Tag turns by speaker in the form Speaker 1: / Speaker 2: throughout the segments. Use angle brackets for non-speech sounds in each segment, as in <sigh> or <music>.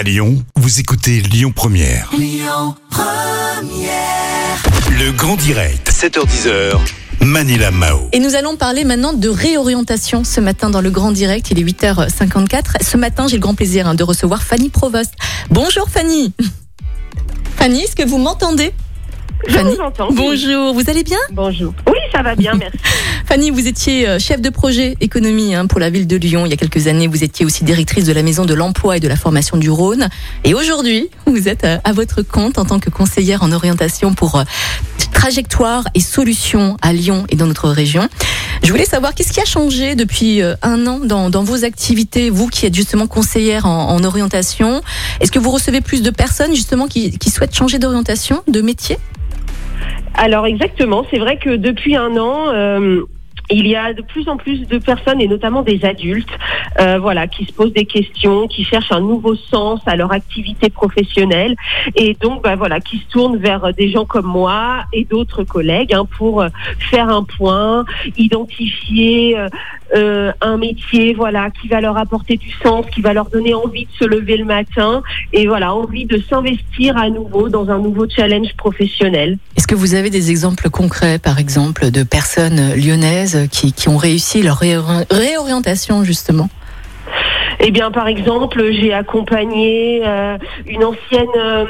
Speaker 1: À Lyon, vous écoutez Lyon Première. Le grand direct, 7h10h. Manila Mao.
Speaker 2: Et nous allons parler maintenant de réorientation ce matin dans le Grand Direct. Il est 8h54. Ce matin, j'ai le grand plaisir hein, de recevoir Fanny Provost. Bonjour Fanny. <laughs> Fanny, est-ce que vous m'entendez?
Speaker 3: Je
Speaker 2: Fanny
Speaker 3: vous entends.
Speaker 2: Bonjour, vous allez bien?
Speaker 3: Bonjour. Oui, ça va bien, <laughs> merci.
Speaker 2: Fanny, vous étiez euh, chef de projet économie hein, pour la ville de Lyon il y a quelques années. Vous étiez aussi directrice de la maison de l'emploi et de la formation du Rhône. Et aujourd'hui, vous êtes euh, à votre compte en tant que conseillère en orientation pour euh, trajectoire et solutions à Lyon et dans notre région. Je voulais savoir qu'est-ce qui a changé depuis un an dans, vos activités, vous qui êtes justement conseillère en, en orientation? Est-ce que vous recevez plus de personnes justement qui, souhaitent changer d'orientation, de métier?
Speaker 3: Alors exactement, c'est vrai que depuis un an, il y a de plus en plus de personnes et notamment des adultes, euh, voilà, qui se posent des questions, qui cherchent un nouveau sens à leur activité professionnelle et donc, bah, voilà, qui se tournent vers des gens comme moi et d'autres collègues hein, pour euh, faire un point, identifier euh, un métier, voilà, qui va leur apporter du sens, qui va leur donner envie de se lever le matin et voilà, envie de s'investir à nouveau dans un nouveau challenge professionnel.
Speaker 2: Est-ce que vous avez des exemples concrets, par exemple, de personnes lyonnaises qui, qui ont réussi leur réori- réorientation, justement?
Speaker 3: Eh bien, par exemple, j'ai accompagné euh, une ancienne euh,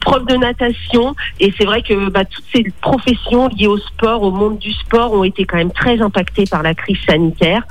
Speaker 3: prof de natation, et c'est vrai que bah, toutes ces professions liées au sport, au monde du sport, ont été quand même très impactées par la crise sanitaire.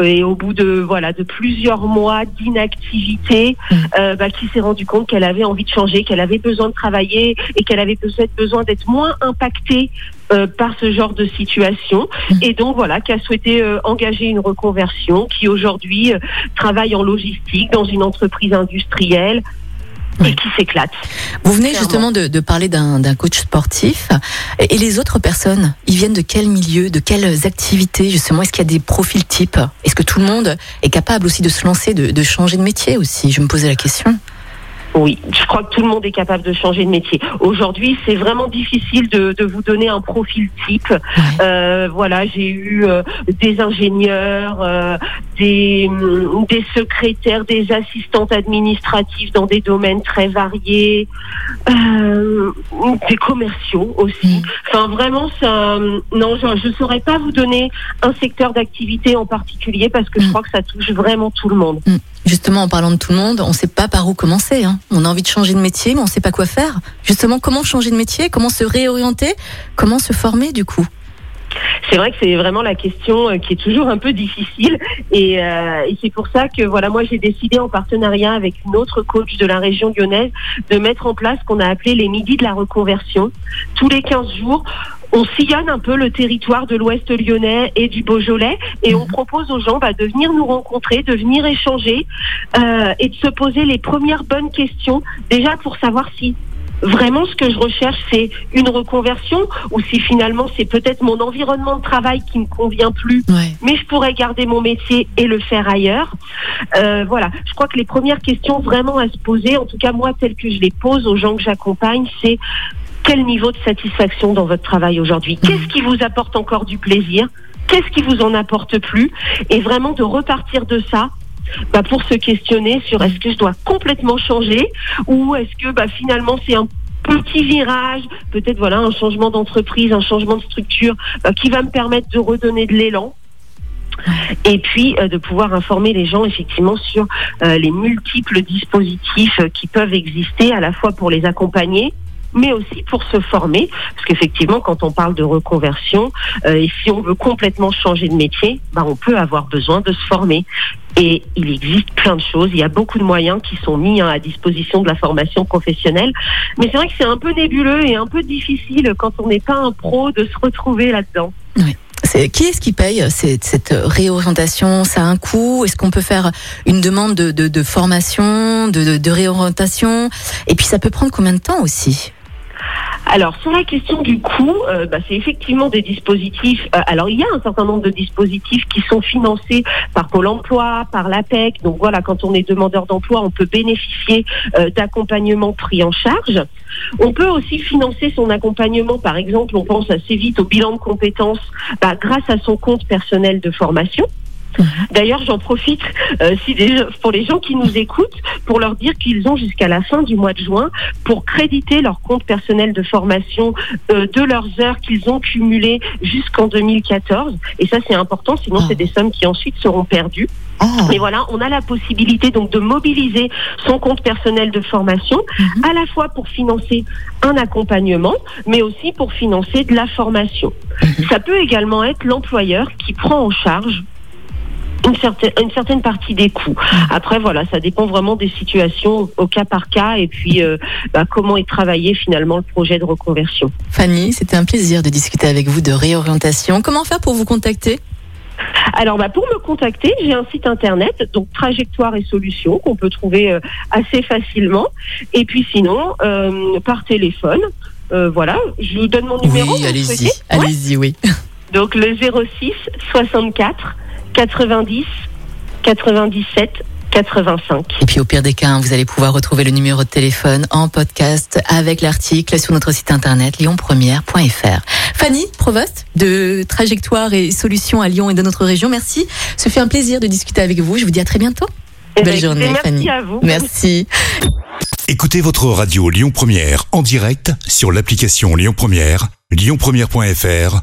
Speaker 3: Et au bout de voilà de plusieurs mois d'inactivité, euh, bah, qui s'est rendu compte qu'elle avait envie de changer, qu'elle avait besoin de travailler et qu'elle avait peut-être besoin d'être moins impactée euh, par ce genre de situation.
Speaker 2: Mm.
Speaker 3: Et donc voilà, qui a souhaité euh, engager une reconversion, qui aujourd'hui euh, travaille en logistique dans une entreprise industrielle. Et qui s'éclate.
Speaker 2: Vous venez
Speaker 3: Clairement.
Speaker 2: justement de, de parler d'un d'un coach sportif. Et et les autres personnes, ils viennent de quel milieu, de quelles activités justement? Est-ce qu'il y a des profils types? Est-ce que tout le monde est capable aussi de se lancer, de, de changer de métier aussi? Je me posais la question.
Speaker 3: Oui, je crois que tout le monde est capable de changer de métier. Aujourd'hui, c'est vraiment difficile de, de vous donner un profil type. Euh, voilà, j'ai eu euh, des ingénieurs, euh, des, hum, des secrétaires, des assistantes administratives dans des domaines très variés, euh, des commerciaux aussi.
Speaker 2: Mm.
Speaker 3: Enfin, vraiment, ça, hum, non, je ne saurais pas vous donner un secteur d'activité en particulier parce que je
Speaker 2: Mm.
Speaker 3: crois que ça touche vraiment tout le monde.
Speaker 2: Justement, en parlant de tout le monde, on ne sait pas par où commencer. hein. On a envie de changer de métier, mais on ne sait pas quoi faire. Justement, comment changer de métier? Comment se réorienter? Comment se former du coup?
Speaker 3: C'est vrai que c'est vraiment la question euh, qui est toujours un peu difficile et, euh, et c'est pour ça que voilà moi j'ai décidé en partenariat avec une autre coach de la région lyonnaise de mettre en place ce qu'on a appelé les midis de la reconversion. Tous les 15 jours, on sillonne un peu le territoire de l'Ouest lyonnais et du Beaujolais et on
Speaker 2: Mhm.
Speaker 3: propose aux gens bah, de venir nous rencontrer, de venir échanger euh, et de se poser les premières bonnes questions déjà pour savoir si vraiment ce que je recherche c'est une reconversion ou si finalement c'est peut-être mon environnement de travail qui me convient plus
Speaker 2: Ouais.
Speaker 3: mais je pourrais garder mon métier et le faire ailleurs. Euh, voilà, je crois que les premières questions vraiment à se poser, en tout cas moi telles que je les pose aux gens que j'accompagne, c'est quel niveau de satisfaction dans votre travail aujourd'hui? Qu'est-ce qui vous apporte encore du plaisir? Qu'est-ce qui vous en apporte plus? Et vraiment de repartir de ça. Bah pour se questionner sur est-ce que je dois complètement changer ou est-ce que bah finalement c'est un petit virage, peut-être voilà un changement d'entreprise, un changement de structure euh, qui va me permettre de redonner de l'élan. Et puis euh, de pouvoir informer les gens effectivement sur euh, les multiples dispositifs qui peuvent exister à la fois pour les accompagner mais aussi pour se former, parce qu'effectivement, quand on parle de reconversion, euh, et si on veut complètement changer de métier, bah, on peut avoir besoin de se former. Et il existe plein de choses, il y a beaucoup de moyens qui sont mis hein, à disposition de la formation professionnelle, mais c'est vrai que c'est un peu nébuleux et un peu difficile quand on n'est pas un pro de se retrouver là-dedans.
Speaker 2: Qui est-ce qui paye cette, cette réorientation? Ça a un coût? Est-ce qu'on peut faire une demande de, formation, de réorientation? Et puis ça peut prendre combien de temps aussi?
Speaker 3: Alors, sur la question du coût, euh, bah, c'est effectivement des dispositifs. euh, alors, il y a un certain nombre de dispositifs qui sont financés par Pôle emploi, par l'APEC. Donc, voilà, quand on est demandeur d'emploi, on peut bénéficier euh, d'accompagnement pris en charge. On peut aussi financer son accompagnement, par exemple, on pense assez vite au bilan de compétences bah, grâce à son compte personnel de formation. D'ailleurs, j'en profite euh, si des- pour les gens qui nous écoutent pour leur dire qu'ils ont jusqu'à la fin du mois de juin pour créditer leur compte personnel de formation euh, de leurs heures qu'ils ont cumulées jusqu'en 2014. Et ça, c'est important, sinon
Speaker 2: Ah.
Speaker 3: c'est des sommes qui ensuite seront perdues.
Speaker 2: Oh.
Speaker 3: Et voilà, on a la possibilité donc de mobiliser son compte personnel de formation,
Speaker 2: Mhm.
Speaker 3: à la fois pour financer un accompagnement, mais aussi pour financer de la formation.
Speaker 2: Mhm.
Speaker 3: Ça peut également être l'employeur qui prend en charge une certaine, une certaine partie des coûts. Après, voilà, ça dépend vraiment des situations au cas par cas et puis euh, bah, comment est travaillé finalement le projet de reconversion.
Speaker 2: Fanny, c'était un plaisir de discuter avec vous de réorientation. Comment faire pour vous contacter?
Speaker 3: Alors, bah, pour me contacter, j'ai un site internet, donc Trajectoire et Solutions, qu'on peut trouver euh, assez facilement. Et puis sinon, euh, par téléphone. euh, voilà, je vous donne mon numéro.
Speaker 2: Oui, allez-y,
Speaker 3: Ouais.
Speaker 2: allez-y, oui.
Speaker 3: Donc le 06 64 90 97 85.
Speaker 2: Et puis au pire des cas, hein, vous allez pouvoir retrouver le numéro de téléphone en podcast avec l'article sur notre site internet lyonpremière.fr. Fanny Provost de Trajectoire et Solutions à Lyon et de notre région, merci. Ce fait un plaisir de discuter avec vous. Je vous dis à très bientôt.
Speaker 3: Eh ben,
Speaker 2: Belle
Speaker 3: écoutez,
Speaker 2: journée,
Speaker 3: merci
Speaker 2: Fanny.
Speaker 3: à vous.
Speaker 2: Merci.
Speaker 1: Écoutez votre radio Lyon Première en direct sur l'application Lyon Première, lyonpremière.fr